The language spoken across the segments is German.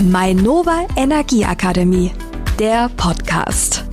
Mainova Energieakademie, der Podcast.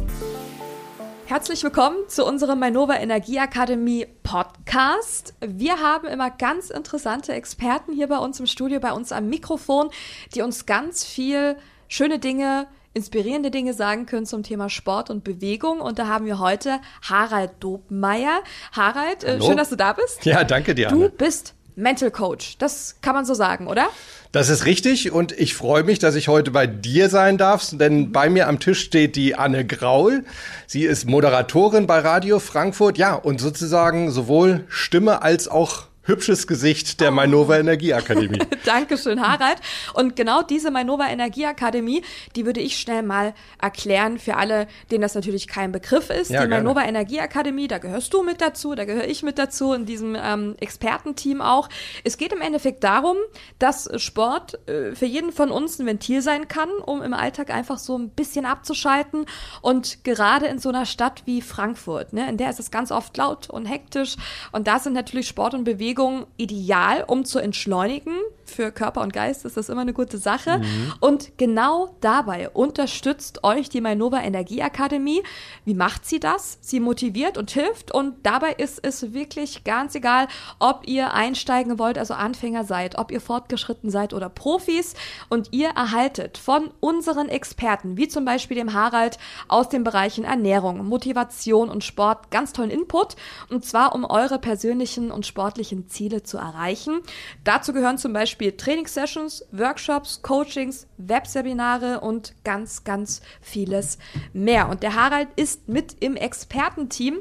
Herzlich willkommen zu unserem Mainova Energieakademie Podcast. Wir haben immer ganz interessante Experten hier bei uns im Studio, bei uns am Mikrofon, die uns ganz viel schöne Dinge inspirierende Dinge sagen können zum Thema Sport und Bewegung. Und da haben wir heute Harald Dobmeier. Harald, äh, schön, dass du da bist. Ja, danke dir. Du bist Mental Coach. Das kann man so sagen, oder? Das ist richtig und ich freue mich, dass ich heute bei dir sein darf, denn bei mir am Tisch steht die Anne Graul. Sie ist Moderatorin bei Radio Frankfurt, ja, und sozusagen sowohl Stimme als auch hübsches Gesicht der Mainova Energieakademie. Dankeschön, Harald. Und genau diese Mainova Energieakademie, die würde ich schnell mal erklären für alle, denen das natürlich kein Begriff ist. Ja, die gerne. Mainova Energieakademie, da gehörst du mit dazu, da gehöre ich mit dazu, in diesem ähm, Expertenteam auch. Es geht im Endeffekt darum, dass Sport äh, für jeden von uns ein Ventil sein kann, um im Alltag einfach so ein bisschen abzuschalten. Und gerade in so einer Stadt wie Frankfurt, ne, in der ist es ganz oft laut und hektisch. Und da sind natürlich Sport und Bewegung Bewegung ideal, um zu entschleunigen. Für Körper und Geist ist das immer eine gute Sache. Mhm. Und genau dabei unterstützt euch die Mainova Energieakademie. Wie macht sie das? Sie motiviert und hilft. Und dabei ist es wirklich ganz egal, ob ihr einsteigen wollt, also Anfänger seid, ob ihr fortgeschritten seid oder Profis. Und ihr erhaltet von unseren Experten, wie zum Beispiel dem Harald aus den Bereichen Ernährung, Motivation und Sport, ganz tollen Input. Und zwar um eure persönlichen und sportlichen Ziele zu erreichen. Dazu gehören zum Beispiel Trainingssessions, Workshops, Coachings, Webseminare und ganz, ganz vieles mehr. Und der Harald ist mit im Expertenteam.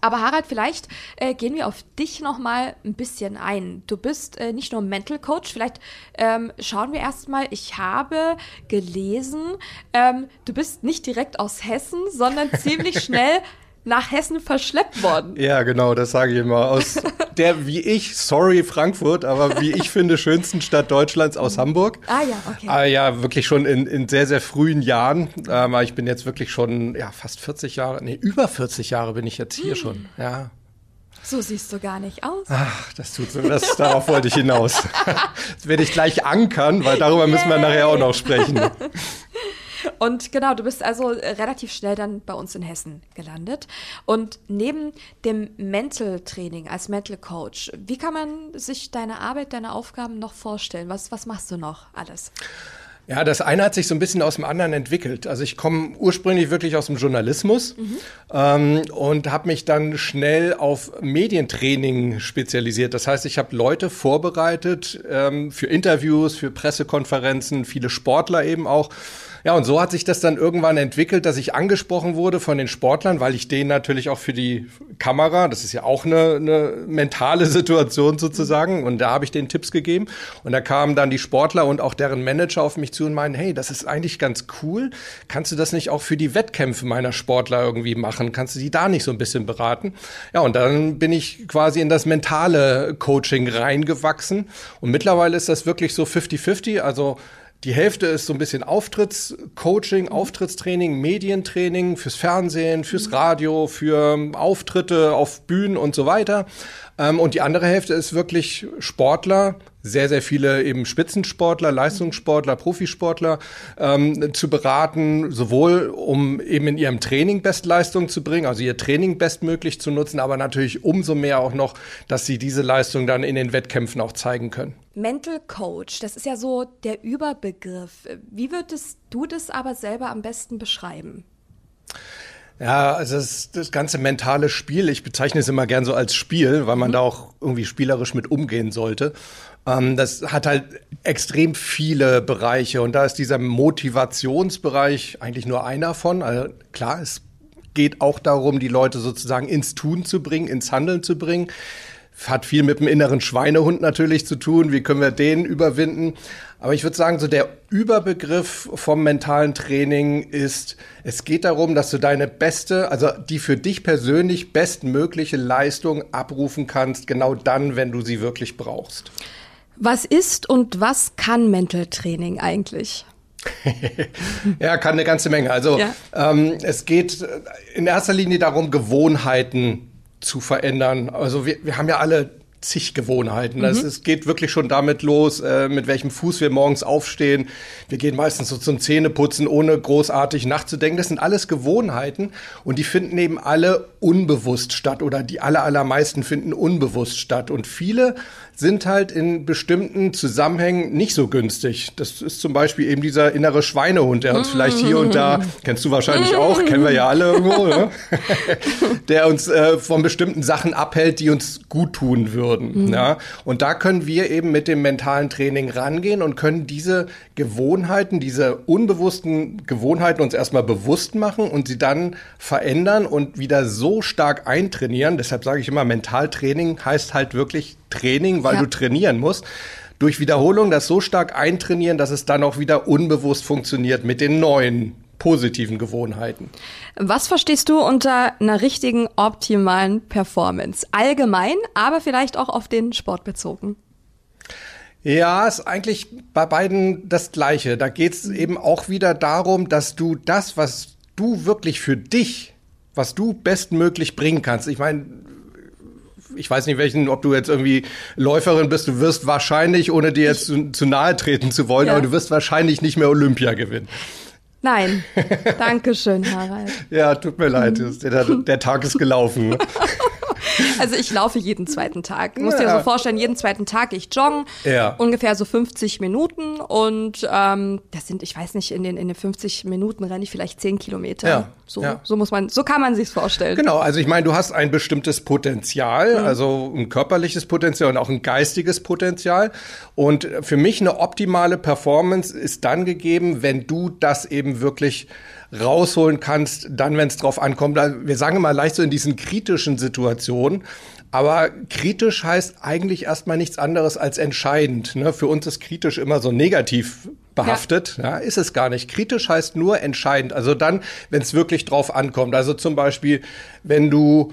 Aber Harald, vielleicht äh, gehen wir auf dich noch mal ein bisschen ein. Du bist äh, nicht nur Mental Coach. Vielleicht ähm, schauen wir erstmal. Ich habe gelesen, ähm, du bist nicht direkt aus Hessen, sondern ziemlich schnell nach Hessen verschleppt worden. Ja, genau, das sage ich immer. Aus der, wie ich, sorry Frankfurt, aber wie ich finde, schönsten Stadt Deutschlands aus Hamburg. Ah ja, okay. Ah, ja, wirklich schon in, in sehr, sehr frühen Jahren. Ähm, ich bin jetzt wirklich schon ja, fast 40 Jahre, nee, über 40 Jahre bin ich jetzt hier hm. schon. Ja. So siehst du gar nicht aus. Ach, das tut so. Das, darauf wollte ich hinaus. Das werde ich gleich ankern, weil darüber Yay. müssen wir nachher auch noch sprechen. Und genau, du bist also relativ schnell dann bei uns in Hessen gelandet. Und neben dem Mental Training als Mental Coach, wie kann man sich deine Arbeit, deine Aufgaben noch vorstellen? Was, was machst du noch alles? Ja, das eine hat sich so ein bisschen aus dem anderen entwickelt. Also ich komme ursprünglich wirklich aus dem Journalismus mhm. ähm, und habe mich dann schnell auf Medientraining spezialisiert. Das heißt, ich habe Leute vorbereitet ähm, für Interviews, für Pressekonferenzen, viele Sportler eben auch ja, und so hat sich das dann irgendwann entwickelt, dass ich angesprochen wurde von den Sportlern, weil ich denen natürlich auch für die Kamera, das ist ja auch eine, eine mentale Situation sozusagen, und da habe ich denen Tipps gegeben. Und da kamen dann die Sportler und auch deren Manager auf mich zu und meinen, hey, das ist eigentlich ganz cool. Kannst du das nicht auch für die Wettkämpfe meiner Sportler irgendwie machen? Kannst du die da nicht so ein bisschen beraten? Ja, und dann bin ich quasi in das mentale Coaching reingewachsen. Und mittlerweile ist das wirklich so 50-50. Also die Hälfte ist so ein bisschen Auftrittscoaching, mhm. Auftrittstraining, Medientraining fürs Fernsehen, fürs mhm. Radio, für Auftritte auf Bühnen und so weiter. Ähm, und die andere Hälfte ist wirklich Sportler, sehr, sehr viele eben Spitzensportler, Leistungssportler, Profisportler ähm, zu beraten, sowohl um eben in ihrem Training Bestleistung zu bringen, also ihr Training bestmöglich zu nutzen, aber natürlich umso mehr auch noch, dass sie diese Leistung dann in den Wettkämpfen auch zeigen können. Mental Coach, das ist ja so der Überbegriff. Wie würdest du das aber selber am besten beschreiben? Ja, also das, das ganze mentale Spiel, ich bezeichne es immer gern so als Spiel, weil man mhm. da auch irgendwie spielerisch mit umgehen sollte. Ähm, das hat halt extrem viele Bereiche und da ist dieser Motivationsbereich eigentlich nur einer von. Also klar, es geht auch darum, die Leute sozusagen ins Tun zu bringen, ins Handeln zu bringen. Hat viel mit dem inneren Schweinehund natürlich zu tun. Wie können wir den überwinden? Aber ich würde sagen, so der Überbegriff vom mentalen Training ist, es geht darum, dass du deine beste, also die für dich persönlich bestmögliche Leistung abrufen kannst, genau dann, wenn du sie wirklich brauchst. Was ist und was kann Mental Training eigentlich? ja, kann eine ganze Menge. Also ja. ähm, es geht in erster Linie darum, Gewohnheiten zu verändern. Also wir, wir haben ja alle zig Gewohnheiten. Mhm. Es geht wirklich schon damit los, äh, mit welchem Fuß wir morgens aufstehen. Wir gehen meistens so zum Zähneputzen, ohne großartig nachzudenken. Das sind alles Gewohnheiten und die finden eben alle unbewusst statt oder die aller, allermeisten finden unbewusst statt. Und viele sind halt in bestimmten Zusammenhängen nicht so günstig. Das ist zum Beispiel eben dieser innere Schweinehund, der uns mm. vielleicht hier und da, kennst du wahrscheinlich auch, kennen wir ja alle irgendwo, ne? der uns äh, von bestimmten Sachen abhält, die uns gut tun würden. Mm. Ja? Und da können wir eben mit dem mentalen Training rangehen und können diese Gewohnheiten, diese unbewussten Gewohnheiten uns erstmal bewusst machen und sie dann verändern und wieder so stark eintrainieren. Deshalb sage ich immer, Mentaltraining heißt halt wirklich Training, weil ja. du trainieren musst. Durch Wiederholung das so stark eintrainieren, dass es dann auch wieder unbewusst funktioniert mit den neuen positiven Gewohnheiten. Was verstehst du unter einer richtigen optimalen Performance? Allgemein, aber vielleicht auch auf den Sport bezogen. Ja, ist eigentlich bei beiden das Gleiche. Da geht es eben auch wieder darum, dass du das, was du wirklich für dich, was du bestmöglich bringen kannst. Ich meine, ich weiß nicht welchen, ob du jetzt irgendwie Läuferin bist, du wirst wahrscheinlich, ohne dir jetzt zu, zu nahe treten zu wollen, ja. aber du wirst wahrscheinlich nicht mehr Olympia gewinnen. Nein, danke schön, Harald. ja, tut mir leid, der, der Tag ist gelaufen. Also ich laufe jeden zweiten Tag. Ja. dir so vorstellen, jeden zweiten Tag ich joggen, ja. ungefähr so 50 Minuten und ähm, das sind, ich weiß nicht, in den, in den 50 Minuten renne ich vielleicht 10 Kilometer. Ja. So, ja. so muss man, so kann man sich's vorstellen. Genau, also ich meine, du hast ein bestimmtes Potenzial, mhm. also ein körperliches Potenzial und auch ein geistiges Potenzial. Und für mich eine optimale Performance ist dann gegeben, wenn du das eben wirklich rausholen kannst, dann, wenn es drauf ankommt. Wir sagen immer leicht so in diesen kritischen Situationen. Aber kritisch heißt eigentlich erstmal nichts anderes als entscheidend. Ne? Für uns ist kritisch immer so negativ behaftet. Ja. ja. ist es gar nicht. Kritisch heißt nur entscheidend. Also dann, wenn es wirklich drauf ankommt. Also zum Beispiel, wenn du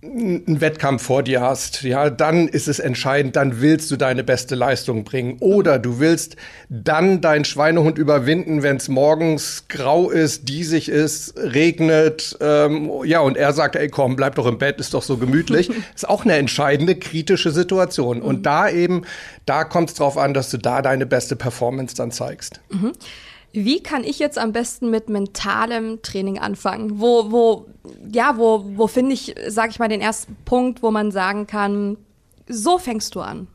einen Wettkampf vor dir hast, ja, dann ist es entscheidend, dann willst du deine beste Leistung bringen. Oder du willst dann deinen Schweinehund überwinden, wenn es morgens grau ist, diesig ist, regnet, ähm, ja, und er sagt, ey komm, bleib doch im Bett, ist doch so gemütlich. ist auch eine entscheidende, kritische Situation. Und mhm. da eben, da kommt es drauf an, dass du da deine beste Performance dann zeigst. Mhm. Wie kann ich jetzt am besten mit mentalem Training anfangen? Wo, wo, ja, wo, wo finde ich, sag ich mal, den ersten Punkt, wo man sagen kann, so fängst du an?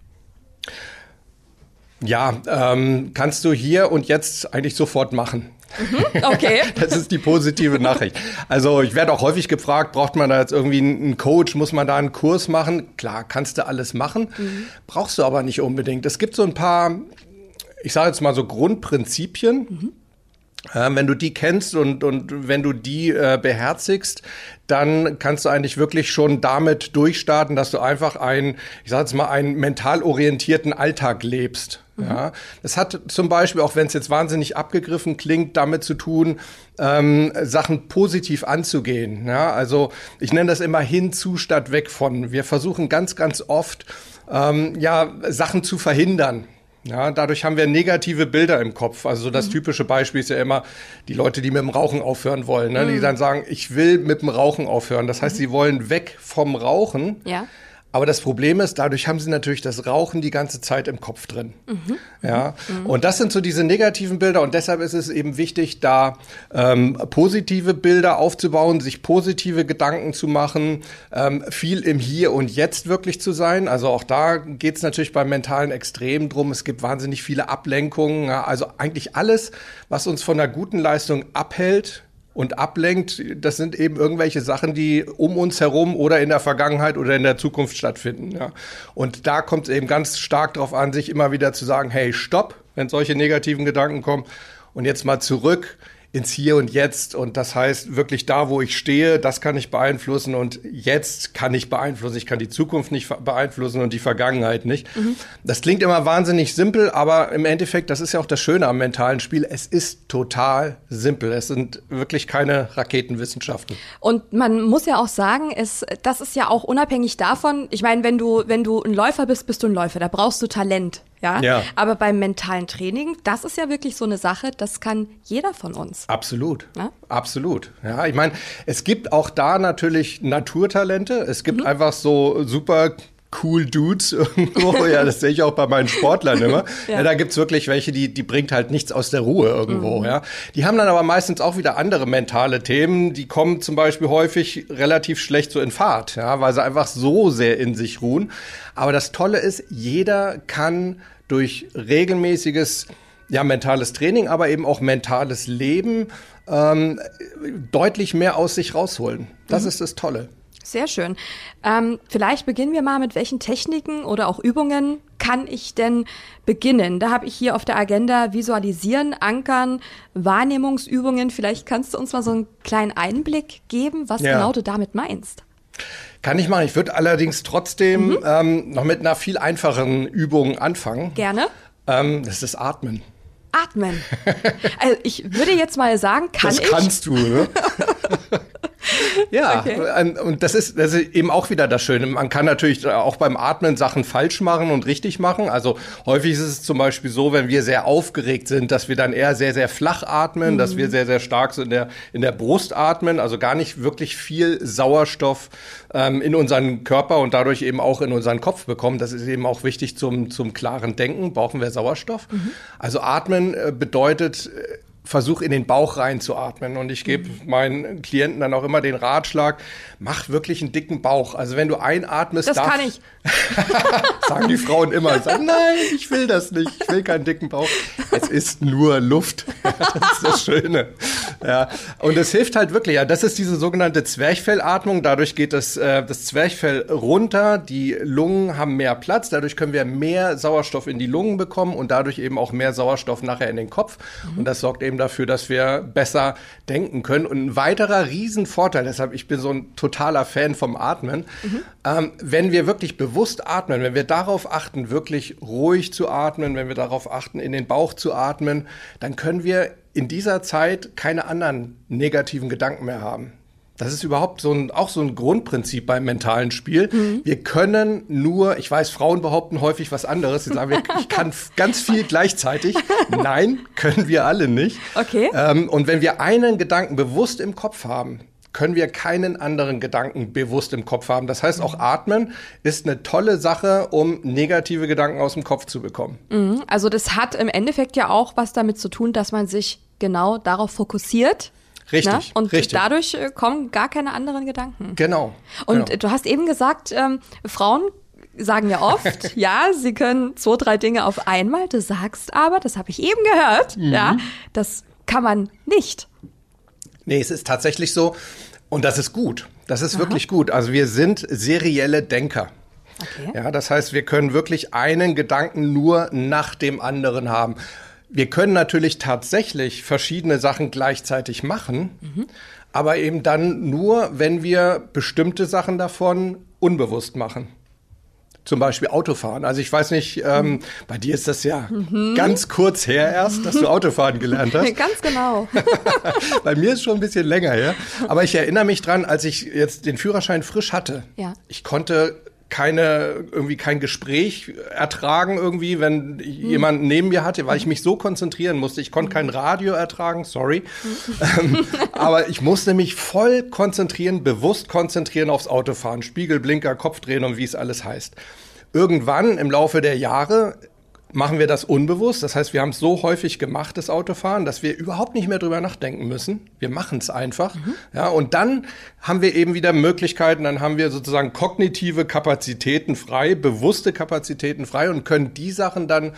Ja, ähm, kannst du hier und jetzt eigentlich sofort machen. Mhm, okay. das ist die positive Nachricht. Also ich werde auch häufig gefragt, braucht man da jetzt irgendwie einen Coach, muss man da einen Kurs machen? Klar, kannst du alles machen, mhm. brauchst du aber nicht unbedingt. Es gibt so ein paar ich sage jetzt mal so Grundprinzipien. Mhm. Wenn du die kennst und, und wenn du die äh, beherzigst, dann kannst du eigentlich wirklich schon damit durchstarten, dass du einfach einen, ich sage jetzt mal, einen mental orientierten Alltag lebst. Mhm. Ja, das hat zum Beispiel, auch wenn es jetzt wahnsinnig abgegriffen klingt, damit zu tun, ähm, Sachen positiv anzugehen. Ja, also ich nenne das immer hinzu statt weg von. Wir versuchen ganz, ganz oft ähm, ja Sachen zu verhindern. Ja, dadurch haben wir negative Bilder im Kopf. Also das mhm. typische Beispiel ist ja immer die Leute, die mit dem Rauchen aufhören wollen, ne? Mhm. die dann sagen, ich will mit dem Rauchen aufhören. Das heißt, mhm. sie wollen weg vom Rauchen. Ja. Aber das Problem ist, dadurch haben sie natürlich das Rauchen die ganze Zeit im Kopf drin. Mhm. Ja, mhm. und das sind so diese negativen Bilder und deshalb ist es eben wichtig, da ähm, positive Bilder aufzubauen, sich positive Gedanken zu machen, ähm, viel im Hier und Jetzt wirklich zu sein. Also auch da geht es natürlich beim mentalen Extrem drum. Es gibt wahnsinnig viele Ablenkungen. Ja, also eigentlich alles, was uns von einer guten Leistung abhält, und ablenkt, das sind eben irgendwelche Sachen, die um uns herum oder in der Vergangenheit oder in der Zukunft stattfinden. Ja. Und da kommt es eben ganz stark darauf an, sich immer wieder zu sagen, hey, stopp, wenn solche negativen Gedanken kommen und jetzt mal zurück ins Hier und Jetzt. Und das heißt, wirklich da, wo ich stehe, das kann ich beeinflussen und jetzt kann ich beeinflussen. Ich kann die Zukunft nicht beeinflussen und die Vergangenheit nicht. Mhm. Das klingt immer wahnsinnig simpel, aber im Endeffekt, das ist ja auch das Schöne am mentalen Spiel. Es ist total simpel. Es sind wirklich keine Raketenwissenschaften. Und man muss ja auch sagen, es, das ist ja auch unabhängig davon. Ich meine, wenn du, wenn du ein Läufer bist, bist du ein Läufer. Da brauchst du Talent. Ja? ja. Aber beim mentalen Training, das ist ja wirklich so eine Sache, das kann jeder von uns. Absolut. Ja? Absolut. Ja, ich meine, es gibt auch da natürlich Naturtalente. Es gibt mhm. einfach so super cool Dudes irgendwo. ja, das sehe ich auch bei meinen Sportlern immer. ja. ja da gibt's wirklich welche, die, die bringt halt nichts aus der Ruhe irgendwo. Mhm. Ja. Die haben dann aber meistens auch wieder andere mentale Themen. Die kommen zum Beispiel häufig relativ schlecht so in Fahrt, ja, weil sie einfach so sehr in sich ruhen. Aber das Tolle ist, jeder kann durch regelmäßiges ja, mentales Training, aber eben auch mentales Leben ähm, deutlich mehr aus sich rausholen. Das mhm. ist das Tolle. Sehr schön. Ähm, vielleicht beginnen wir mal mit welchen Techniken oder auch Übungen kann ich denn beginnen? Da habe ich hier auf der Agenda Visualisieren, Ankern, Wahrnehmungsübungen. Vielleicht kannst du uns mal so einen kleinen Einblick geben, was ja. genau du damit meinst. Kann ich machen. Ich würde allerdings trotzdem mhm. ähm, noch mit einer viel einfacheren Übung anfangen. Gerne. Ähm, das ist Atmen. Atmen. Also ich würde jetzt mal sagen, kann das ich. Das kannst du, ne? ja, okay. und das ist, das ist eben auch wieder das Schöne. Man kann natürlich auch beim Atmen Sachen falsch machen und richtig machen. Also häufig ist es zum Beispiel so, wenn wir sehr aufgeregt sind, dass wir dann eher sehr, sehr flach atmen, mhm. dass wir sehr, sehr stark so in der, in der Brust atmen, also gar nicht wirklich viel Sauerstoff ähm, in unseren Körper und dadurch eben auch in unseren Kopf bekommen. Das ist eben auch wichtig zum, zum klaren Denken, brauchen wir Sauerstoff. Mhm. Also atmen äh, bedeutet, äh, Versuch in den Bauch reinzuatmen. Und ich gebe mhm. meinen Klienten dann auch immer den Ratschlag, mach wirklich einen dicken Bauch. Also wenn du einatmest, das darf, kann ich. sagen die Frauen immer, sagen, nein, ich will das nicht, ich will keinen dicken Bauch. Es ist nur Luft. das ist das Schöne. Ja, und es hilft halt wirklich. Ja, das ist diese sogenannte Zwerchfellatmung. Dadurch geht das, äh, das Zwerchfell runter. Die Lungen haben mehr Platz. Dadurch können wir mehr Sauerstoff in die Lungen bekommen und dadurch eben auch mehr Sauerstoff nachher in den Kopf. Mhm. Und das sorgt eben dafür, dass wir besser denken können. Und ein weiterer Riesenvorteil, deshalb ich bin so ein totaler Fan vom Atmen, mhm. ähm, wenn wir wirklich bewusst atmen, wenn wir darauf achten, wirklich ruhig zu atmen, wenn wir darauf achten, in den Bauch zu atmen, dann können wir in dieser Zeit keine anderen negativen Gedanken mehr haben. Das ist überhaupt so ein, auch so ein Grundprinzip beim mentalen Spiel. Mhm. Wir können nur, ich weiß, Frauen behaupten häufig was anderes. Sie sagen, ich kann ganz viel gleichzeitig. Nein, können wir alle nicht. Okay. Ähm, und wenn wir einen Gedanken bewusst im Kopf haben, können wir keinen anderen Gedanken bewusst im Kopf haben. Das heißt, auch Atmen ist eine tolle Sache, um negative Gedanken aus dem Kopf zu bekommen. Mhm. Also das hat im Endeffekt ja auch was damit zu tun, dass man sich genau darauf fokussiert. Richtig. Ne? Und richtig. dadurch äh, kommen gar keine anderen Gedanken. Genau. Und genau. du hast eben gesagt, ähm, Frauen sagen ja oft, ja, sie können zwei, drei Dinge auf einmal. Du sagst aber, das habe ich eben gehört, mhm. ja, das kann man nicht. Nee, es ist tatsächlich so. Und das ist gut. Das ist Aha. wirklich gut. Also wir sind serielle Denker. Okay. Ja, das heißt, wir können wirklich einen Gedanken nur nach dem anderen haben. Wir können natürlich tatsächlich verschiedene Sachen gleichzeitig machen, mhm. aber eben dann nur, wenn wir bestimmte Sachen davon unbewusst machen zum Beispiel Autofahren. Also ich weiß nicht, ähm, bei dir ist das ja mhm. ganz kurz her erst, dass du Autofahren gelernt hast. ganz genau. bei mir ist schon ein bisschen länger her. Aber ich erinnere mich dran, als ich jetzt den Führerschein frisch hatte. Ja. Ich konnte keine irgendwie kein Gespräch ertragen irgendwie, wenn hm. jemand neben mir hatte, weil ich mich so konzentrieren musste. Ich konnte kein Radio ertragen, sorry. Hm. aber ich musste mich voll konzentrieren, bewusst konzentrieren aufs Autofahren, Spiegelblinker, Kopfdrehen und wie es alles heißt. Irgendwann im Laufe der Jahre machen wir das unbewusst. Das heißt, wir haben es so häufig gemacht, das Autofahren, dass wir überhaupt nicht mehr drüber nachdenken müssen. Wir machen es einfach. Mhm. Ja, und dann haben wir eben wieder Möglichkeiten, dann haben wir sozusagen kognitive Kapazitäten frei, bewusste Kapazitäten frei und können die Sachen dann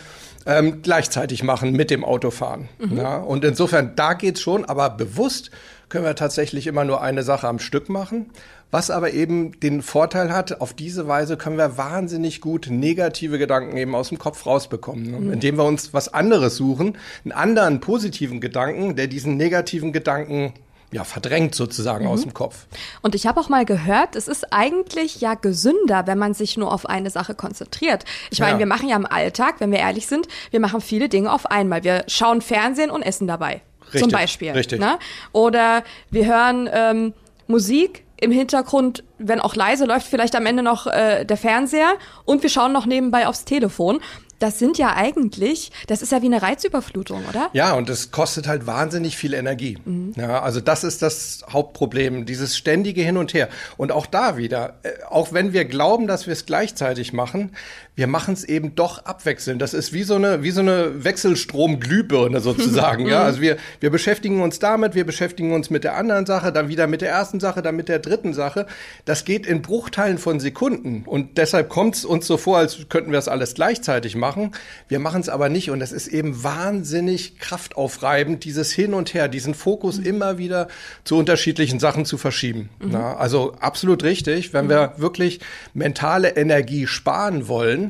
ähm, gleichzeitig machen mit dem Autofahren. Mhm. Ja, und insofern, da geht's schon, aber bewusst können wir tatsächlich immer nur eine Sache am Stück machen. Was aber eben den Vorteil hat, auf diese Weise können wir wahnsinnig gut negative Gedanken eben aus dem Kopf rausbekommen. Ne? Mhm. Indem wir uns was anderes suchen, einen anderen positiven Gedanken, der diesen negativen Gedanken ja, verdrängt sozusagen mhm. aus dem Kopf. Und ich habe auch mal gehört, es ist eigentlich ja gesünder, wenn man sich nur auf eine Sache konzentriert. Ich meine, ja. wir machen ja im Alltag, wenn wir ehrlich sind, wir machen viele Dinge auf einmal. Wir schauen Fernsehen und essen dabei. Richtig, zum Beispiel. Richtig. Ne? Oder wir hören ähm, Musik im Hintergrund, wenn auch leise, läuft vielleicht am Ende noch äh, der Fernseher und wir schauen noch nebenbei aufs Telefon. das sind ja eigentlich, das ist ja wie eine Reizüberflutung, oder? Ja, und es kostet halt wahnsinnig viel Energie. Mhm. Ja, also das ist das Hauptproblem, dieses ständige Hin und Her. Und auch da wieder, äh, auch wenn wir glauben, dass wir es gleichzeitig machen, wir machen es eben doch abwechselnd. Das ist wie so eine, wie so eine Wechselstrom-Glühbirne sozusagen. ja, also wir, wir beschäftigen uns damit, wir beschäftigen uns mit der anderen Sache, dann wieder mit der ersten Sache, dann mit der dritten Sache. Das geht in Bruchteilen von Sekunden. Und deshalb kommt es uns so vor, als könnten wir das alles gleichzeitig machen. Wir machen es aber nicht. Und es ist eben wahnsinnig kraftaufreibend, dieses Hin und Her, diesen Fokus mhm. immer wieder zu unterschiedlichen Sachen zu verschieben. Mhm. Ja, also absolut richtig. Wenn mhm. wir wirklich mentale Energie sparen wollen,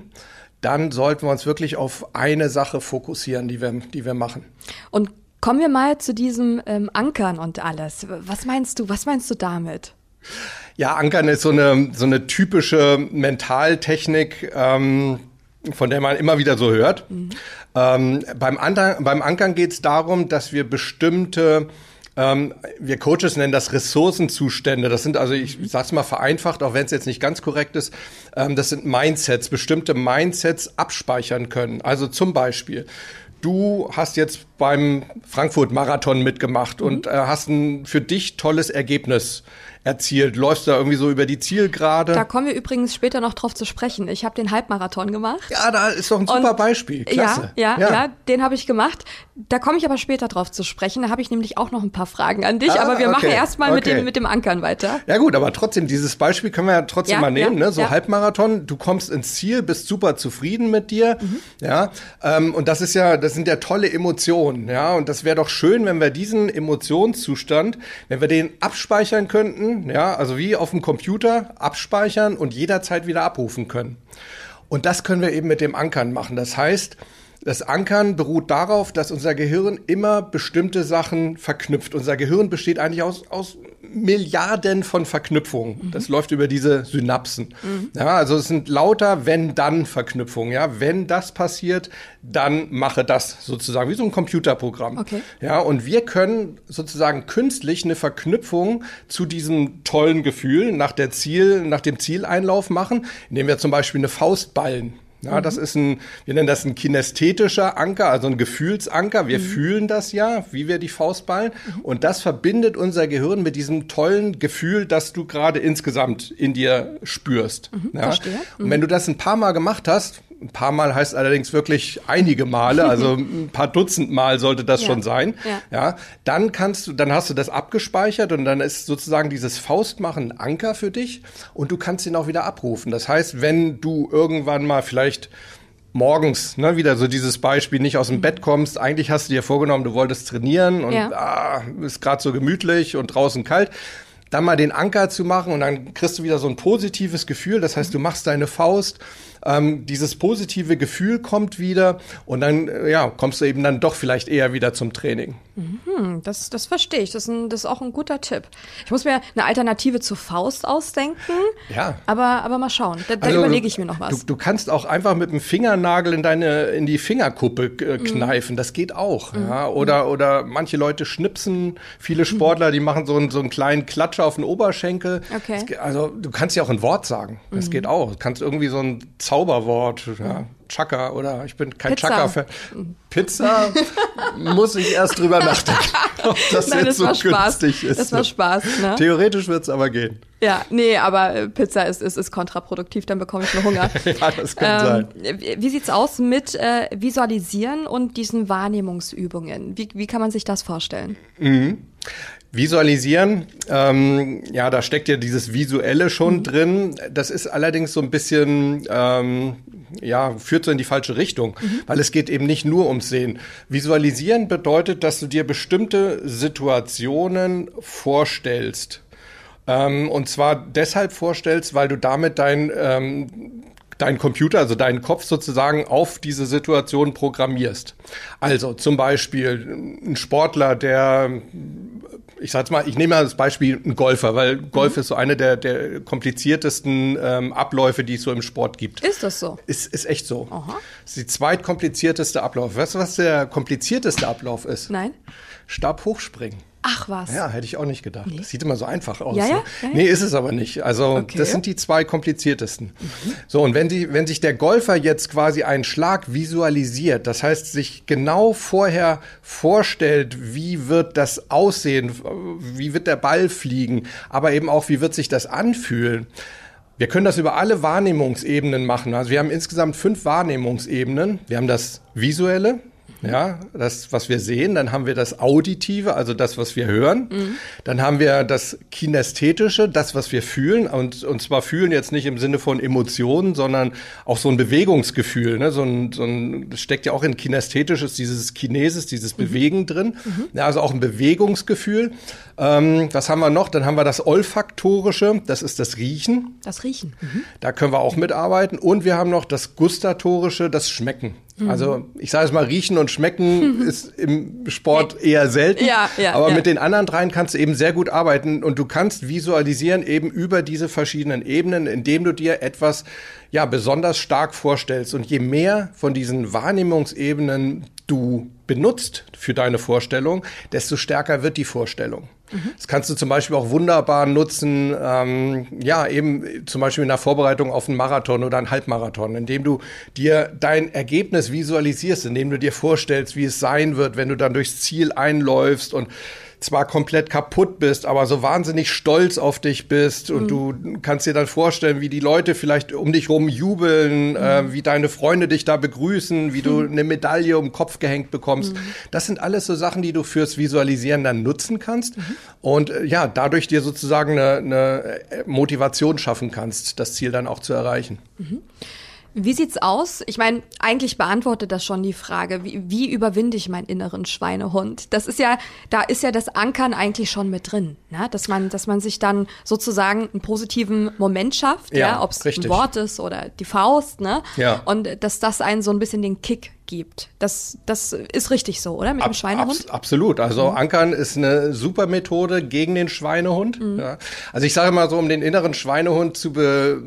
dann sollten wir uns wirklich auf eine Sache fokussieren, die wir, die wir machen. Und kommen wir mal zu diesem ähm, Ankern und alles. Was meinst du, was meinst du damit? Ja, Ankern ist so eine, so eine typische Mentaltechnik, ähm, von der man immer wieder so hört. Mhm. Ähm, beim, beim Ankern geht es darum, dass wir bestimmte ähm, wir Coaches nennen das Ressourcenzustände. Das sind also, ich sag's mal vereinfacht, auch wenn es jetzt nicht ganz korrekt ist, ähm, das sind Mindsets, bestimmte Mindsets abspeichern können. Also zum Beispiel, du hast jetzt beim Frankfurt-Marathon mitgemacht mhm. und äh, hast ein für dich tolles Ergebnis erzielt? Läufst du da irgendwie so über die Zielgerade? Da kommen wir übrigens später noch drauf zu sprechen. Ich habe den Halbmarathon gemacht. Ja, da ist doch ein super Und, Beispiel. Klasse. Ja, ja, ja, ja den habe ich gemacht. Da komme ich aber später drauf zu sprechen. Da habe ich nämlich auch noch ein paar Fragen an dich. Ah, aber wir okay, machen erstmal okay. mit, dem, mit dem Ankern weiter. Ja gut, aber trotzdem, dieses Beispiel können wir ja trotzdem ja, mal nehmen. ne? So Halbmarathon, du kommst ins Ziel, bist super zufrieden mit dir. Mhm. Ja, ähm, und das ist ja, das sind ja tolle Emotionen. Ja, und das wäre doch schön, wenn wir diesen Emotionszustand, wenn wir den abspeichern könnten ja, also wie auf dem Computer abspeichern und jederzeit wieder abrufen können. Und das können wir eben mit dem Ankern machen. Das heißt, das Ankern beruht darauf, dass unser Gehirn immer bestimmte Sachen verknüpft. Unser Gehirn besteht eigentlich aus, aus Milliarden von Verknüpfungen. Mhm. Das läuft über diese Synapsen. Mhm. Ja, also es sind lauter Wenn-Dann-Verknüpfungen. Ja, wenn das passiert, dann mache das sozusagen wie so ein Computerprogramm. Okay. Ja, und wir können sozusagen künstlich eine Verknüpfung zu diesem tollen Gefühl nach der Ziel, nach dem Zieleinlauf machen, indem wir zum Beispiel eine Faust ballen. Ja, mhm. das ist ein, wir nennen das ein kinästhetischer Anker, also ein Gefühlsanker. Wir mhm. fühlen das ja, wie wir die Faust ballen. Mhm. Und das verbindet unser Gehirn mit diesem tollen Gefühl, das du gerade insgesamt in dir spürst. Mhm, ja? Verstehe. Und wenn du das ein paar Mal gemacht hast, ein paar Mal heißt allerdings wirklich einige Male, also ein paar Dutzend Mal sollte das ja. schon sein. Ja. ja. dann kannst du, dann hast du das abgespeichert und dann ist sozusagen dieses Faustmachen ein Anker für dich und du kannst ihn auch wieder abrufen. Das heißt, wenn du irgendwann mal vielleicht morgens, ne, wieder so dieses Beispiel, nicht aus dem Bett kommst, eigentlich hast du dir vorgenommen, du wolltest trainieren und ja. ah, ist gerade so gemütlich und draußen kalt dann mal den Anker zu machen und dann kriegst du wieder so ein positives Gefühl. Das heißt, du machst deine Faust ähm, dieses positive Gefühl kommt wieder und dann äh, ja, kommst du eben dann doch vielleicht eher wieder zum Training. Mhm, das, das verstehe ich. Das ist, ein, das ist auch ein guter Tipp. Ich muss mir eine Alternative zur Faust ausdenken. Ja. Aber, aber mal schauen. Da, also, überlege ich mir noch was. Du, du, kannst auch einfach mit dem Fingernagel in deine in die Fingerkuppe äh, mhm. kneifen. Mhm. Das geht auch. Mhm. Ja. Oder, oder manche Leute schnipsen. Viele mhm. Sportler, die machen so einen, so einen kleinen Klatscher auf den Oberschenkel. Okay. Das, also du kannst ja auch ein Wort sagen. Das mhm. geht auch. Du kannst irgendwie so ein Zauberwort. Ja. Chaka oder ich bin kein Chaka-Fan. Pizza muss ich erst drüber nachdenken, ob das Nein, jetzt das so günstig ist. Das war Spaß. Ne? Theoretisch wird es aber gehen. Ja, nee, aber äh, Pizza ist, ist, ist kontraproduktiv, dann bekomme ich nur Hunger. ja, das kann ähm, sein. Wie sieht's aus mit äh, Visualisieren und diesen Wahrnehmungsübungen? Wie, wie kann man sich das vorstellen? Mhm. Visualisieren, ähm, ja, da steckt ja dieses Visuelle schon mhm. drin. Das ist allerdings so ein bisschen, ähm, ja, führt so in die falsche Richtung, mhm. weil es geht eben nicht nur ums Sehen. Visualisieren bedeutet, dass du dir bestimmte Situationen vorstellst. Ähm, und zwar deshalb vorstellst, weil du damit dein ähm, dein Computer, also deinen Kopf sozusagen auf diese Situation programmierst. Also zum Beispiel ein Sportler, der ich sag's mal, ich nehme mal das Beispiel ein Golfer, weil Golf mhm. ist so eine der, der kompliziertesten ähm, Abläufe, die es so im Sport gibt. Ist das so? Ist, ist echt so. Aha. Das ist die zweitkomplizierteste Ablauf. Weißt du, was der komplizierteste Ablauf ist? Nein. Stab hochspringen. Ach was. Ja, hätte ich auch nicht gedacht. Nee. Das sieht immer so einfach aus. Ja, ja? Ne? Nee, ist es aber nicht. Also okay. das sind die zwei kompliziertesten. Mhm. So, und wenn, die, wenn sich der Golfer jetzt quasi einen Schlag visualisiert, das heißt sich genau vorher vorstellt, wie wird das aussehen, wie wird der Ball fliegen, aber eben auch, wie wird sich das anfühlen. Wir können das über alle Wahrnehmungsebenen machen. Also wir haben insgesamt fünf Wahrnehmungsebenen. Wir haben das Visuelle, ja, das, was wir sehen. Dann haben wir das Auditive, also das, was wir hören. Mhm. Dann haben wir das Kinästhetische, das, was wir fühlen. Und, und zwar fühlen jetzt nicht im Sinne von Emotionen, sondern auch so ein Bewegungsgefühl. Ne? So ein, so ein, das steckt ja auch in Kinästhetisches, dieses Kinesis, dieses mhm. Bewegen drin. Mhm. Ja, also auch ein Bewegungsgefühl. Ähm, was haben wir noch? Dann haben wir das Olfaktorische, das ist das Riechen. Das Riechen. Mhm. Da können wir auch mitarbeiten. Und wir haben noch das Gustatorische, das Schmecken. Mhm. Also ich sage es mal, riechen und schmecken ist im Sport eher selten. Ja, ja, aber ja. mit den anderen dreien kannst du eben sehr gut arbeiten und du kannst visualisieren eben über diese verschiedenen Ebenen, indem du dir etwas ja besonders stark vorstellst. Und je mehr von diesen Wahrnehmungsebenen du benutzt für deine Vorstellung, desto stärker wird die Vorstellung. Mhm. Das kannst du zum Beispiel auch wunderbar nutzen, ähm, ja, eben zum Beispiel in der Vorbereitung auf einen Marathon oder einen Halbmarathon, indem du dir dein Ergebnis visualisierst, indem du dir vorstellst, wie es sein wird, wenn du dann durchs Ziel einläufst und zwar komplett kaputt bist, aber so wahnsinnig stolz auf dich bist und mhm. du kannst dir dann vorstellen, wie die Leute vielleicht um dich rum jubeln, mhm. äh, wie deine Freunde dich da begrüßen, wie du mhm. eine Medaille um den Kopf gehängt bekommst. Mhm. Das sind alles so Sachen, die du fürs Visualisieren dann nutzen kannst mhm. und äh, ja, dadurch dir sozusagen eine, eine Motivation schaffen kannst, das Ziel dann auch zu erreichen. Wie sieht's aus? Ich meine, eigentlich beantwortet das schon die Frage, wie, wie überwinde ich meinen inneren Schweinehund? Das ist ja, da ist ja das Ankern eigentlich schon mit drin, ne? dass man, dass man sich dann sozusagen einen positiven Moment schafft, ja, ja ob es ein Wort ist oder die Faust, ne? Ja. Und dass das einen so ein bisschen den Kick gibt. Das, das ist richtig so, oder? Mit Ab, dem Schweinehund? Abs absolut. Also mhm. Ankern ist eine super Methode gegen den Schweinehund. Mhm. Ja. Also ich sage mal so, um den inneren Schweinehund zu be,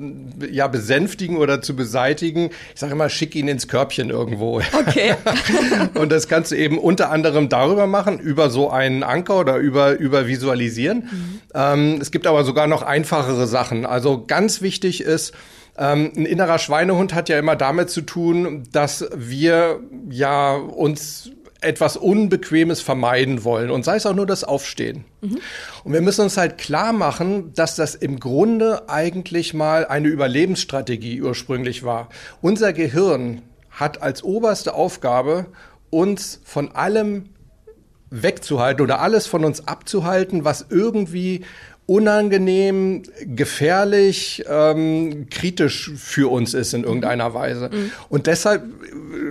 ja, besänftigen oder zu beseitigen, ich sage immer, schick ihn ins Körbchen irgendwo. Okay. Und das kannst du eben unter anderem darüber machen, über so einen Anker oder über, über Visualisieren. Mhm. Ähm, es gibt aber sogar noch einfachere Sachen. Also ganz wichtig ist, ähm, ein innerer Schweinehund hat ja immer damit zu tun, dass wir ja uns etwas Unbequemes vermeiden wollen und sei es auch nur das Aufstehen. Mhm. Und wir müssen uns halt klar machen, dass das im Grunde eigentlich mal eine Überlebensstrategie ursprünglich war. Unser Gehirn hat als oberste Aufgabe, uns von allem wegzuhalten oder alles von uns abzuhalten, was irgendwie unangenehm, gefährlich, ähm, kritisch für uns ist in irgendeiner Weise. Mhm. Und deshalb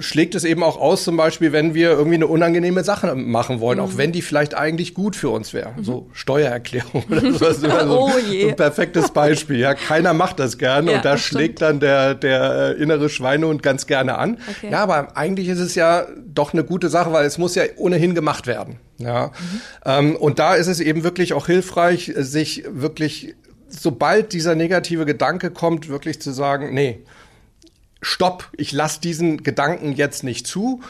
schlägt es eben auch aus, zum Beispiel, wenn wir irgendwie eine unangenehme Sache machen wollen, mhm. auch wenn die vielleicht eigentlich gut für uns wäre. Mhm. So Steuererklärung oder sowas. oh je. ein perfektes Beispiel. Ja, keiner macht das gerne ja, und da schlägt dann der, der äh, innere Schweinehund ganz gerne an. Okay. Ja, aber eigentlich ist es ja doch eine gute Sache, weil es muss ja ohnehin gemacht werden. Ja, mhm. ähm, und da ist es eben wirklich auch hilfreich, sich wirklich, sobald dieser negative Gedanke kommt, wirklich zu sagen, nee, stopp, ich lasse diesen Gedanken jetzt nicht zu.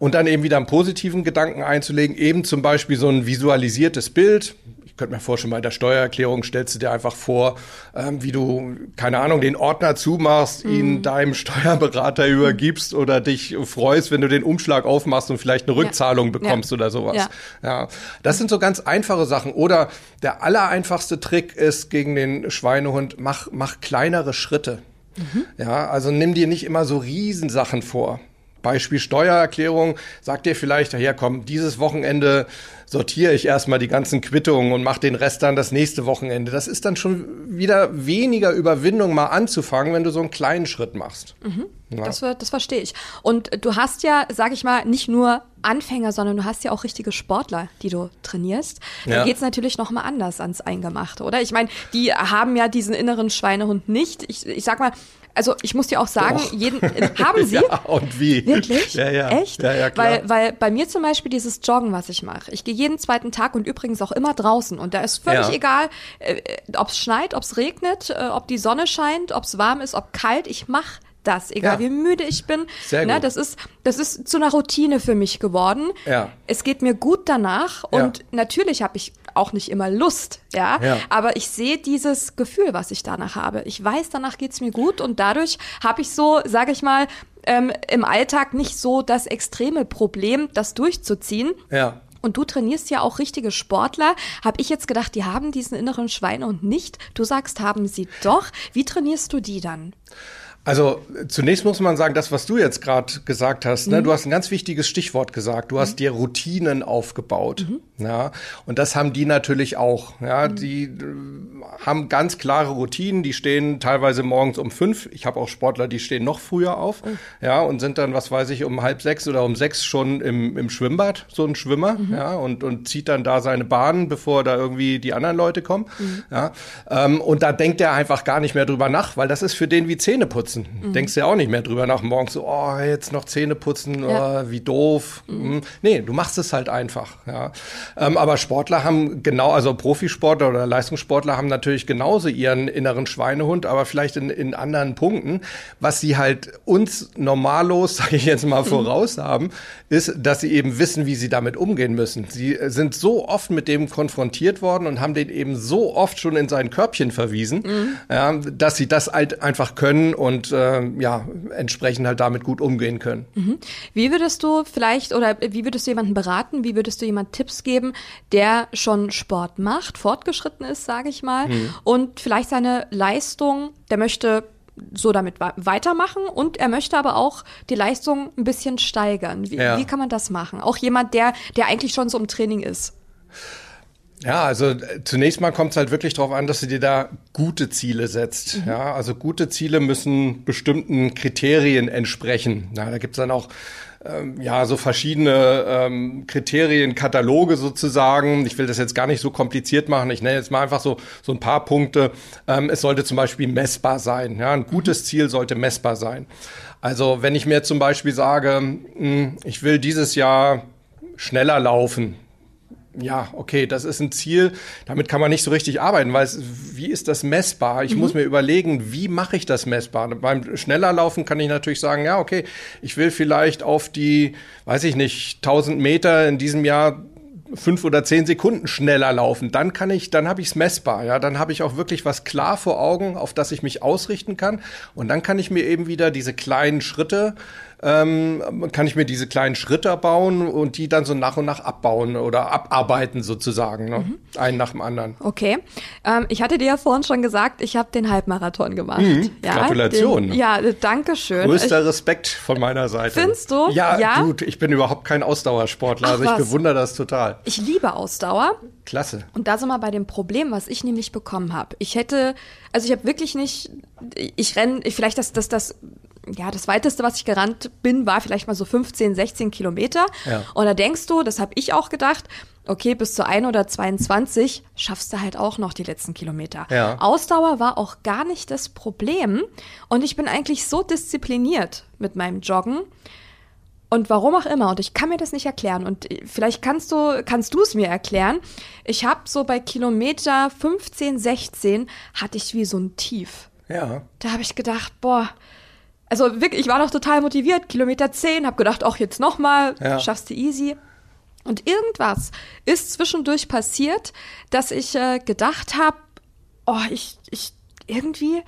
Und dann eben wieder einen positiven Gedanken einzulegen, eben zum Beispiel so ein visualisiertes Bild, ich könnte mir vorstellen, bei der Steuererklärung stellst du dir einfach vor, ähm, wie du, keine Ahnung, den Ordner zumachst, mhm. ihn deinem Steuerberater übergibst oder dich freust, wenn du den Umschlag aufmachst und vielleicht eine Rückzahlung ja. bekommst ja. oder sowas. Ja. ja. Das sind so ganz einfache Sachen. Oder der allereinfachste Trick ist gegen den Schweinehund, mach, mach kleinere Schritte. Mhm. Ja, also nimm dir nicht immer so Riesensachen vor. Beispiel Steuererklärung, sagt dir vielleicht, ja komm, dieses Wochenende sortiere ich erstmal die ganzen Quittungen und mache den Rest dann das nächste Wochenende. Das ist dann schon wieder weniger Überwindung, mal anzufangen, wenn du so einen kleinen Schritt machst. Mhm. Ja. Das, das verstehe ich. Und du hast ja, sag ich mal, nicht nur Anfänger, sondern du hast ja auch richtige Sportler, die du trainierst. Da ja. geht's natürlich noch mal anders ans Eingemachte, oder? Ich meine, die haben ja diesen inneren Schweinehund nicht. Ich, ich sag mal, also ich muss dir auch sagen, jeden, äh, haben sie? ja, und wie? Wirklich? Ja, ja. Echt? Ja, ja, klar. Weil, weil bei mir zum Beispiel dieses Joggen, was ich mache, ich gehe jeden zweiten Tag und übrigens auch immer draußen und da ist völlig ja. egal, äh, ob es schneit, ob es regnet, äh, ob die Sonne scheint, ob es warm ist, ob kalt, ich mache das, egal ja. wie müde ich bin. Sehr ne, gut. Das ist, das ist zu einer Routine für mich geworden. Ja. Es geht mir gut danach und ja. natürlich habe ich auch nicht immer Lust, ja? ja. Aber ich sehe dieses Gefühl, was ich danach habe. Ich weiß, danach geht's mir gut und dadurch habe ich so, sage ich mal, ähm, im Alltag nicht so das extreme Problem, das durchzuziehen. Ja. Und du trainierst ja auch richtige Sportler. Habe ich jetzt gedacht, die haben diesen inneren Schweinehund nicht. Du sagst, haben sie doch. Wie trainierst du die dann? Also zunächst muss man sagen, das, was du jetzt gerade gesagt hast, ne, mhm. ne, du hast ein ganz wichtiges Stichwort gesagt. Du mhm. hast dir Routinen aufgebaut. Mhm. Ja, und das haben die natürlich auch. Ja, mhm. die äh, haben ganz klare Routinen. Die stehen teilweise morgens um fünf. Ich habe auch Sportler, die stehen noch früher auf. Oh. Ja, und sind dann, was weiß ich, um halb sechs oder um sechs schon im, im Schwimmbad, so ein Schwimmer. Mhm. Ja, und, und zieht dann da seine Bahn, bevor da irgendwie die anderen Leute kommen. Mhm. Ja, ähm, und da denkt er einfach gar nicht mehr drüber nach, weil das ist für den wie Zähneputzen. Mhm. Denkst ja auch nicht mehr drüber nach morgens so, oh, jetzt noch Zähne putzen, ja. oh, wie doof. Mhm. Nee, du machst es halt einfach. Ja. Ähm, aber Sportler haben genau, also Profisportler oder Leistungssportler haben natürlich genauso ihren inneren Schweinehund, aber vielleicht in, in anderen Punkten. Was sie halt uns normallos, sage ich jetzt mal, voraus haben, ist, dass sie eben wissen, wie sie damit umgehen müssen. Sie sind so oft mit dem konfrontiert worden und haben den eben so oft schon in sein Körbchen verwiesen, mhm. ja, dass sie das halt einfach können und äh, ja, entsprechend halt damit gut umgehen können. Mhm. Wie würdest du vielleicht oder wie würdest du jemanden beraten, wie würdest du jemand Tipps geben, der schon Sport macht, fortgeschritten ist, sage ich mal, mhm. und vielleicht seine Leistung, der möchte so damit weitermachen und er möchte aber auch die Leistung ein bisschen steigern. Wie, ja. wie kann man das machen? Auch jemand, der, der eigentlich schon so im Training ist. Ja, also äh, zunächst mal kommt es halt wirklich darauf an, dass du dir da gute Ziele setzt. Mhm. Ja, also gute Ziele müssen bestimmten Kriterien entsprechen. Ja, da gibt's dann auch ähm, ja so verschiedene ähm, Kriterienkataloge sozusagen. Ich will das jetzt gar nicht so kompliziert machen. Ich nenne jetzt mal einfach so so ein paar Punkte. Ähm, es sollte zum Beispiel messbar sein. Ja, ein gutes mhm. Ziel sollte messbar sein. Also wenn ich mir zum Beispiel sage, hm, ich will dieses Jahr schneller laufen, ja, okay, das ist ein Ziel, damit kann man nicht so richtig arbeiten, weil es, wie ist das messbar? Ich mhm. muss mir überlegen, wie mache ich das messbar? Beim schneller Laufen kann ich natürlich sagen, ja, okay, ich will vielleicht auf die, weiß ich nicht, 1000 Meter in diesem Jahr fünf oder zehn Sekunden schneller laufen, dann kann ich, dann habe ich es messbar, ja, dann habe ich auch wirklich was klar vor Augen, auf das ich mich ausrichten kann und dann kann ich mir eben wieder diese kleinen Schritte ähm, kann ich mir diese kleinen Schritte bauen und die dann so nach und nach abbauen oder abarbeiten sozusagen, ne? Mhm. einen nach dem anderen. Okay, ähm, ich hatte dir ja vorhin schon gesagt, ich habe den Halbmarathon gemacht. Mhm. Ja, Gratulation. Den, ja, danke schön. Größter ich, Respekt von meiner Seite. Findest du? Ja, ja, gut, ich bin überhaupt kein Ausdauersportler, Ach, also ich was? bewundere das total. Ich liebe Ausdauer. Klasse. Und da sind wir bei dem Problem, was ich nämlich bekommen habe. Ich hätte, also ich habe wirklich nicht, ich renne, vielleicht das, das, das ja, das weiteste, was ich gerannt bin, war vielleicht mal so 15, 16 Kilometer. Ja. Und da denkst du, das habe ich auch gedacht, okay, bis zu ein oder 22 schaffst du halt auch noch die letzten Kilometer. Ja. Ausdauer war auch gar nicht das Problem. Und ich bin eigentlich so diszipliniert mit meinem Joggen. Und warum auch immer, und ich kann mir das nicht erklären. Und vielleicht kannst du, kannst du es mir erklären. Ich habe so bei Kilometer 15, 16 hatte ich wie so ein Tief. Ja. Da habe ich gedacht, boah, also wirklich, ich war noch total motiviert, Kilometer 10, hab gedacht, auch jetzt nochmal, ja. schaffst du easy. Und irgendwas ist zwischendurch passiert, dass ich äh, gedacht habe, oh, ich, ich irgendwie,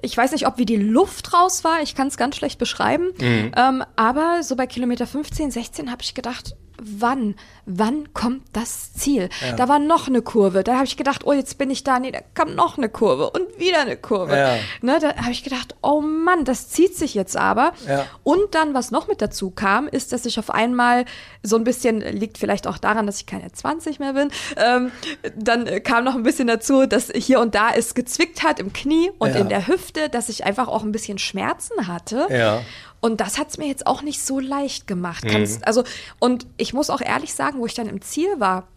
ich weiß nicht, ob wie die Luft raus war, ich kann es ganz schlecht beschreiben, mhm. ähm, aber so bei Kilometer 15, 16 habe ich gedacht, wann, wann kommt das Ziel? Ja. Da war noch eine Kurve. Da habe ich gedacht, oh, jetzt bin ich da. Nee, da kam noch eine Kurve und wieder eine Kurve. Ja. Ne, da habe ich gedacht, oh Mann, das zieht sich jetzt aber. Ja. Und dann, was noch mit dazu kam, ist, dass ich auf einmal so ein bisschen, liegt vielleicht auch daran, dass ich keine 20 mehr bin, ähm, dann kam noch ein bisschen dazu, dass hier und da es gezwickt hat im Knie und in der Hüfte, dass ich einfach auch ein bisschen Schmerzen hatte. Ja. Und das hat es mir jetzt auch nicht so leicht gemacht. Mhm. Kannst, also, und ich muss auch ehrlich sagen, wo ich dann im Ziel war,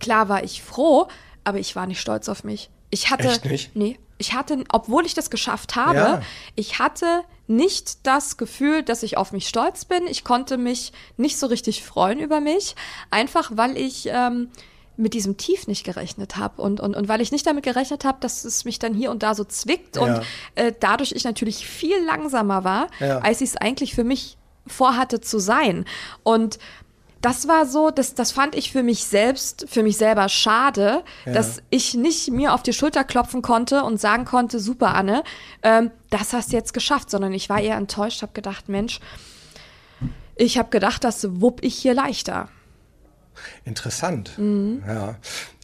klar war ich froh, aber ich war nicht stolz auf mich. Ich hatte, Echt nicht? nee, ich hatte, obwohl ich das geschafft habe, ja. ich hatte nicht das Gefühl, dass ich auf mich stolz bin. Ich konnte mich nicht so richtig freuen über mich, einfach weil ich ähm, mit diesem Tief nicht gerechnet habe und, und, und weil ich nicht damit gerechnet habe, dass es mich dann hier und da so zwickt ja. und äh, dadurch ich natürlich viel langsamer war, ja. als ich es eigentlich für mich vorhatte zu sein. Und das war so, das, das fand ich für mich selbst, für mich selber schade, ja. dass ich nicht mir auf die Schulter klopfen konnte und sagen konnte, super Anne, ähm, das hast du jetzt geschafft, sondern ich war eher enttäuscht, habe gedacht, Mensch, ich habe gedacht, das wupp ich hier leichter. Interessant. Mhm. Ja.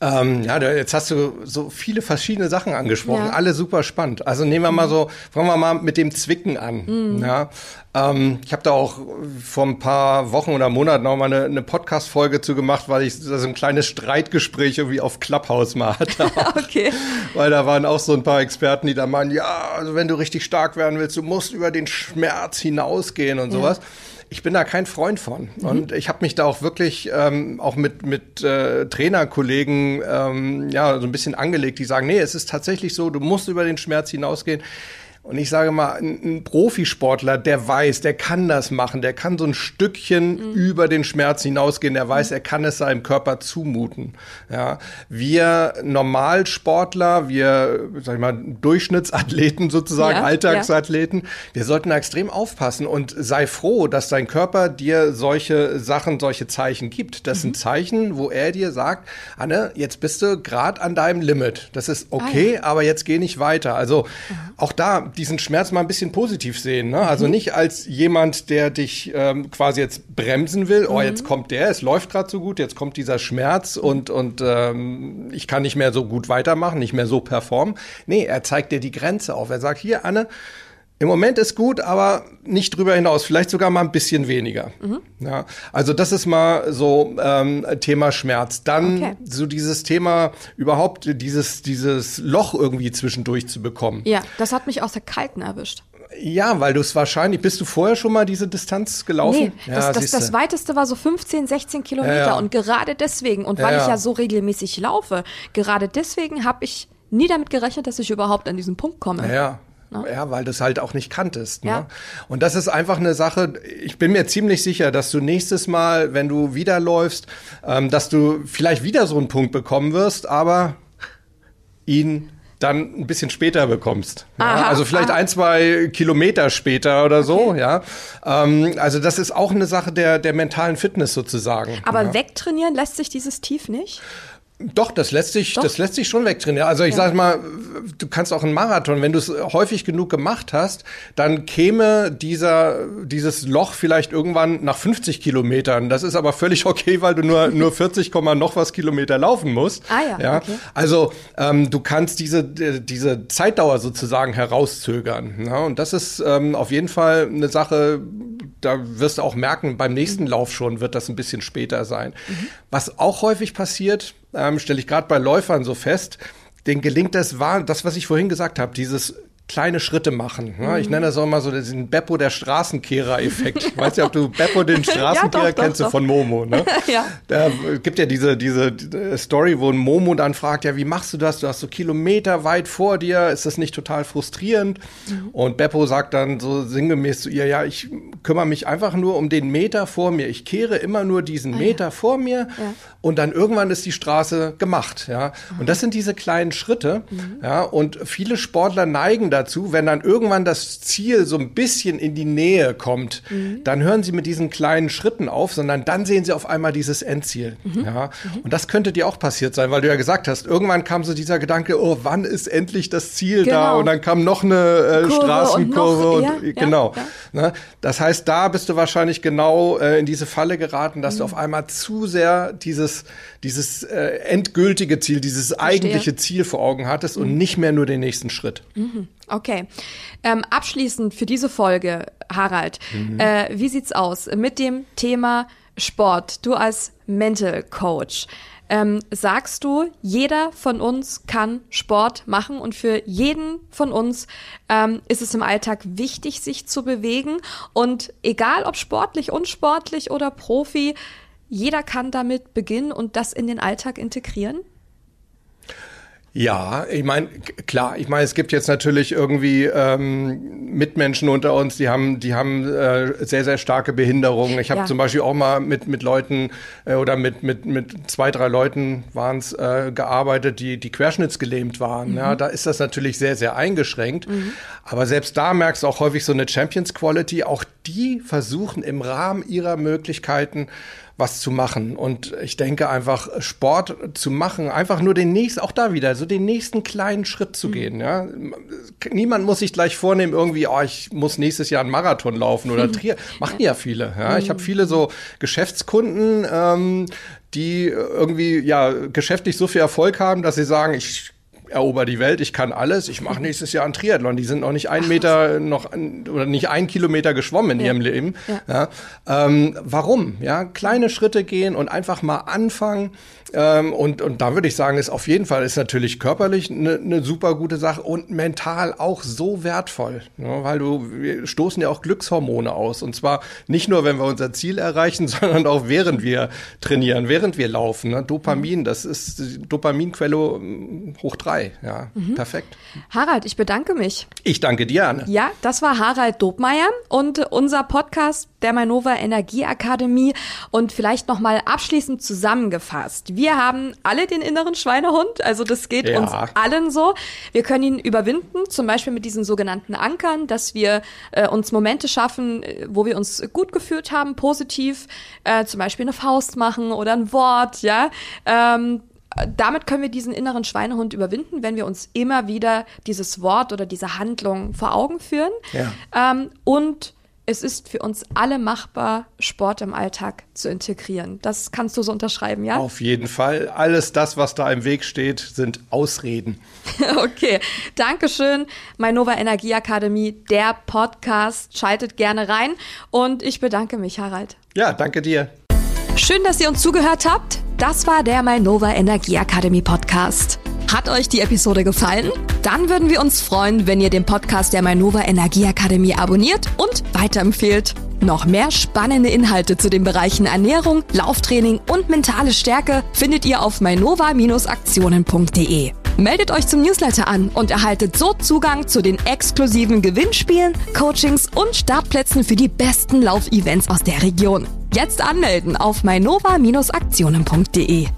Ähm, ja, jetzt hast du so viele verschiedene Sachen angesprochen, ja. alle super spannend. Also nehmen wir mal so, fangen wir mal mit dem Zwicken an. Mhm. Ja. Ähm, ich habe da auch vor ein paar Wochen oder Monaten noch mal eine, eine Podcast-Folge zu gemacht, weil ich so ein kleines Streitgespräch irgendwie auf Clubhouse mal hatte. okay. Weil da waren auch so ein paar Experten, die da meinen, ja, also wenn du richtig stark werden willst, du musst über den Schmerz hinausgehen und ja. Ich bin da kein Freund von. Mhm. Und ich habe mich da auch wirklich ähm, auch mit, mit äh, Trainerkollegen ähm, ja so ein bisschen angelegt, die sagen, nee, es ist tatsächlich so, du musst über den Schmerz hinausgehen. Und ich sage mal, ein, ein, Profisportler, der weiß, der kann das machen, der kann so ein Stückchen mhm. über den Schmerz hinausgehen, der weiß, mhm. er kann es seinem Körper zumuten. Ja, wir Normalsportler, wir, sag ich mal, Durchschnittsathleten sozusagen, ja, Alltagsathleten, ja. wir sollten da extrem aufpassen und sei froh, dass dein Körper dir solche Sachen, solche Zeichen gibt. Das mhm. sind Zeichen, wo er dir sagt, Anne, jetzt bist du gerade an deinem Limit. Das ist okay, ah, ja. aber jetzt geh nicht weiter. Also auch da diesen Schmerz mal ein bisschen positiv sehen. Ne? Also mhm. nicht als jemand, der dich ähm, quasi jetzt bremsen will. Oh, mhm. jetzt kommt der, es läuft gerade so gut, jetzt kommt dieser Schmerz und, und ähm, ich kann nicht mehr so gut weitermachen, nicht mehr so performen. Nee, er zeigt dir die Grenze auf. Er sagt, hier, Anne, im Moment ist gut, aber nicht drüber hinaus, vielleicht sogar mal ein bisschen weniger. Mhm. Ja, also das ist mal so ähm, Thema Schmerz. Dann okay. so dieses Thema überhaupt dieses dieses Loch irgendwie zwischendurch zu bekommen. Ja, das hat mich aus der Kalten erwischt. Ja, weil du es wahrscheinlich, bist du vorher schon mal diese Distanz gelaufen? Nee, das, ja, das, das weiteste war so 15, 16 Kilometer ja, ja. und gerade deswegen und weil ich ja so regelmäßig laufe, gerade deswegen habe ich nie damit gerechnet, dass ich überhaupt an diesen Punkt komme. Ja, Ne? Ja, weil du es halt auch nicht kanntest. Ne? Ja. Und das ist einfach eine Sache, ich bin mir ziemlich sicher, dass du nächstes Mal, wenn du wieder läufst, ähm, dass du vielleicht wieder so einen Punkt bekommen wirst, aber ihn dann ein bisschen später bekommst. Ja? also vielleicht aha. ein, zwei Kilometer später oder so, okay. ja. Ähm, also das ist auch eine Sache der, der mentalen Fitness sozusagen. Aber ja? wegtrainieren lässt sich dieses Tief nicht? Doch, das lässt sich, Doch. das lässt sich schon wegtrainieren. Also ich ja. sag mal, du kannst auch einen Marathon, wenn du es häufig genug gemacht hast, dann käme dieser, dieses Loch vielleicht irgendwann nach 50 Kilometern. Das ist aber völlig okay, weil du nur, nur 40, noch was Kilometer laufen musst. Ah ja. ja? Okay. Also ähm, du kannst diese, diese Zeitdauer sozusagen herauszögern. Ja? Und das ist ähm, auf jeden Fall eine Sache, da wirst du auch merken, beim nächsten mhm. Lauf schon wird das ein bisschen später sein. Mhm. Was auch häufig passiert, ähm, stelle ich gerade bei Läufern so fest, denen gelingt das, war das, was ich vorhin gesagt habe, dieses kleine Schritte machen. Ne? Ich mhm. nenne das auch mal so den Beppo der Straßenkehrer-Effekt. weißt du, ob du Beppo den Straßenkehrer ja, doch, kennst doch, du von Momo, ne? ja. Da gibt ja diese, diese Story, wo ein Momo dann fragt, ja, wie machst du das? Du hast so Kilometer weit vor dir, ist das nicht total frustrierend? Mhm. Und Beppo sagt dann so sinngemäß zu ihr, ja, ich kümmere mich einfach nur um den Meter vor mir. Ich kehre immer nur diesen ah, Meter ja. vor mir ja. und dann irgendwann ist die Straße gemacht, ja. Und das sind diese kleinen Schritte, mhm. ja. Und viele Sportler neigen da dazu, wenn dann irgendwann das Ziel so ein bisschen in die Nähe kommt, mhm. dann hören sie mit diesen kleinen Schritten auf, sondern dann sehen sie auf einmal dieses Endziel. Mhm. Ja? Mhm. Und das könnte dir auch passiert sein, weil du ja gesagt hast, irgendwann kam so dieser Gedanke, oh, wann ist endlich das Ziel genau. da? Und dann kam noch eine äh, Straßenkurve. Und, noch, und ja, genau. Ja, ne? Das heißt, da bist du wahrscheinlich genau äh, in diese Falle geraten, dass du mhm. auf einmal zu sehr dieses, dieses äh, endgültige Ziel, dieses Verstehe. eigentliche Ziel vor Augen hattest und mhm. nicht mehr nur den nächsten Schritt. Mhm. Okay. Ähm, abschließend für diese Folge, Harald, mhm. äh, wie sieht's aus mit dem Thema Sport? Du als Mental Coach. Ähm, sagst du, jeder von uns kann Sport machen und für jeden von uns ähm, ist es im Alltag wichtig, sich zu bewegen und egal ob sportlich, unsportlich oder Profi, jeder kann damit beginnen und das in den Alltag integrieren? Ja, ich meine, klar, ich meine, es gibt jetzt natürlich irgendwie ähm, Mitmenschen unter uns, die haben, die haben äh, sehr, sehr starke Behinderungen. Ich habe ja. zum Beispiel auch mal mit, mit Leuten äh, oder mit, mit, mit zwei, drei Leuten waren es äh, gearbeitet, die, die querschnittsgelähmt waren. Mhm. Ja, da ist das natürlich sehr, sehr eingeschränkt. Mhm. Aber selbst da merkst du auch häufig so eine Champions Quality. Auch die versuchen im Rahmen ihrer Möglichkeiten was zu machen. Und ich denke einfach, Sport zu machen, einfach nur den nächsten, auch da wieder, so den nächsten kleinen Schritt zu mhm. gehen. Ja? Niemand muss sich gleich vornehmen, irgendwie, oh, ich muss nächstes Jahr einen Marathon laufen oder Trier. Machen ja viele. Ja? Ich habe mhm. viele so Geschäftskunden, ähm, die irgendwie ja geschäftlich so viel Erfolg haben, dass sie sagen, ich erober die Welt, ich kann alles, ich mache nächstes Jahr einen Triathlon. Die sind noch nicht ein Meter noch oder nicht ein Kilometer geschwommen in ja. ihrem Leben. Ja. ja. Ähm, warum? Ja, kleine Schritte gehen und einfach mal anfangen. Ähm, und, und da würde ich sagen, ist auf jeden Fall ist natürlich körperlich eine ne super gute Sache und mental auch so wertvoll, ja, weil du wir stoßen ja auch Glückshormone aus und zwar nicht nur, wenn wir unser Ziel erreichen, sondern auch während wir trainieren, während wir laufen. Ne? Dopamin, das ist Dopaminquelle hm, hoch drei. Ja, mhm. perfekt. Harald, ich bedanke mich. Ich danke dir, Anne. Ja, das war Harald Dobmeier und unser Podcast der Manova Energieakademie und vielleicht noch mal abschließend zusammengefasst. Wir haben alle den inneren Schweinehund, also das geht ja. uns allen so. Wir können ihn überwinden, zum Beispiel mit diesen sogenannten Ankern, dass wir äh, uns Momente schaffen, äh, wo wir uns gut gefühlt haben, positiv, äh, zum Beispiel eine Faust machen oder ein Wort, ja. Ähm, damit können wir diesen inneren Schweinehund überwinden, wenn wir uns immer wieder dieses Wort oder diese Handlung vor Augen führen. Ja. Ähm, und es ist für uns alle machbar, Sport im Alltag zu integrieren. Das kannst du so unterschreiben, ja? Auf jeden Fall. Alles das, was da im Weg steht, sind Ausreden. okay, Dankeschön. Mainova Energieakademie, der Podcast. Schaltet gerne rein. Und ich bedanke mich, Harald. Ja, danke dir. Schön, dass ihr uns zugehört habt. Das war der Mainova Energieakademie Podcast. Hat euch die Episode gefallen? Dann würden wir uns freuen, wenn ihr den Podcast der Mainova Energieakademie abonniert und weiterempfehlt. Noch mehr spannende Inhalte zu den Bereichen Ernährung, Lauftraining und mentale Stärke findet ihr auf mainova-aktionen.de. Meldet euch zum Newsletter an und erhaltet so Zugang zu den exklusiven Gewinnspielen, Coachings und Startplätzen für die besten Laufevents aus der Region. Jetzt anmelden auf mainova-aktionen.de.